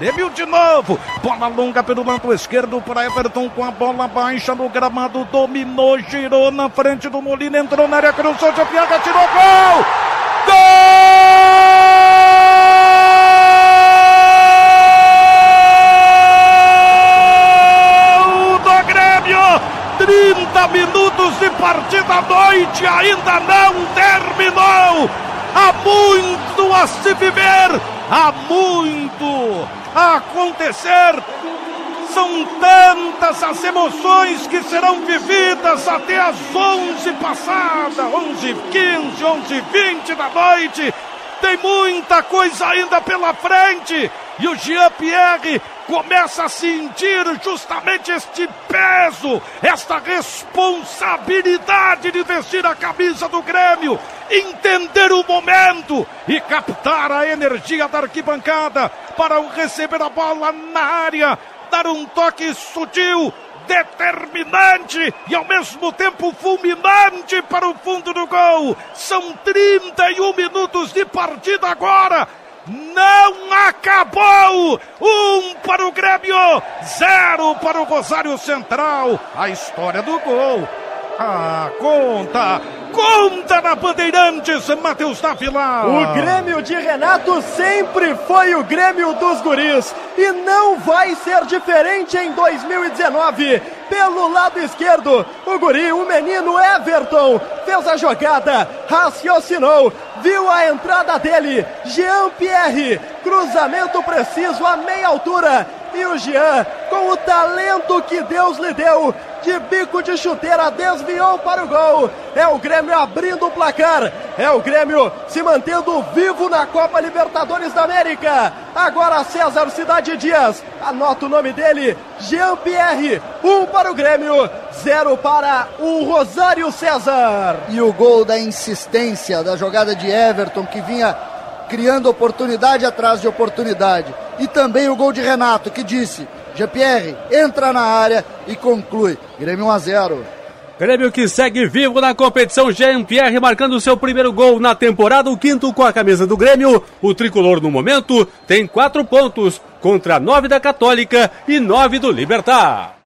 Grêmio de novo. Bola longa pelo lado esquerdo para Everton com a bola baixa no gramado. Dominou, girou na frente do Molina, entrou na área, cruzou, Piaga, tirou gol! Gol do Grêmio! 30 minutos de partida, a noite ainda não terminou! Há muito a se viver, há muito a acontecer. São tantas as emoções que serão vividas até as 11 passadas, 11 15, 11 20 da noite. Tem muita coisa ainda pela frente. E o Jean-Pierre começa a sentir justamente este peso, esta responsabilidade de vestir a camisa do Grêmio, entender o momento e captar a energia da arquibancada para receber a bola na área, dar um toque sutil, determinante e ao mesmo tempo fulminante para o fundo do gol. São 31 minutos de partida agora. Não acabou! Um para o Grêmio, zero para o Rosário Central. A história do gol. Conta! Conta na Bandeirantes, Matheus Dávila! O Grêmio de Renato sempre foi o Grêmio dos Guris e não vai ser diferente em 2019. Pelo lado esquerdo, o Guri, o menino Everton, fez a jogada, raciocinou, viu a entrada dele, Jean-Pierre, cruzamento preciso a meia altura e o Jean, com o talento que Deus lhe deu, de bico de chuteira, desviou para o gol. É o Grêmio abrindo o placar. É o Grêmio se mantendo vivo na Copa Libertadores da América. Agora César Cidade Dias. Anota o nome dele. Jean-Pierre. Um para o Grêmio. Zero para o Rosário César. E o gol da insistência da jogada de Everton que vinha criando oportunidade atrás de oportunidade. E também o gol de Renato, que disse: Jean-Pierre entra na área e conclui. Grêmio 1 a 0. Grêmio que segue vivo na competição, Jean-Pierre marcando seu primeiro gol na temporada, o quinto com a camisa do Grêmio. O tricolor no momento tem quatro pontos contra nove da Católica e nove do Libertar.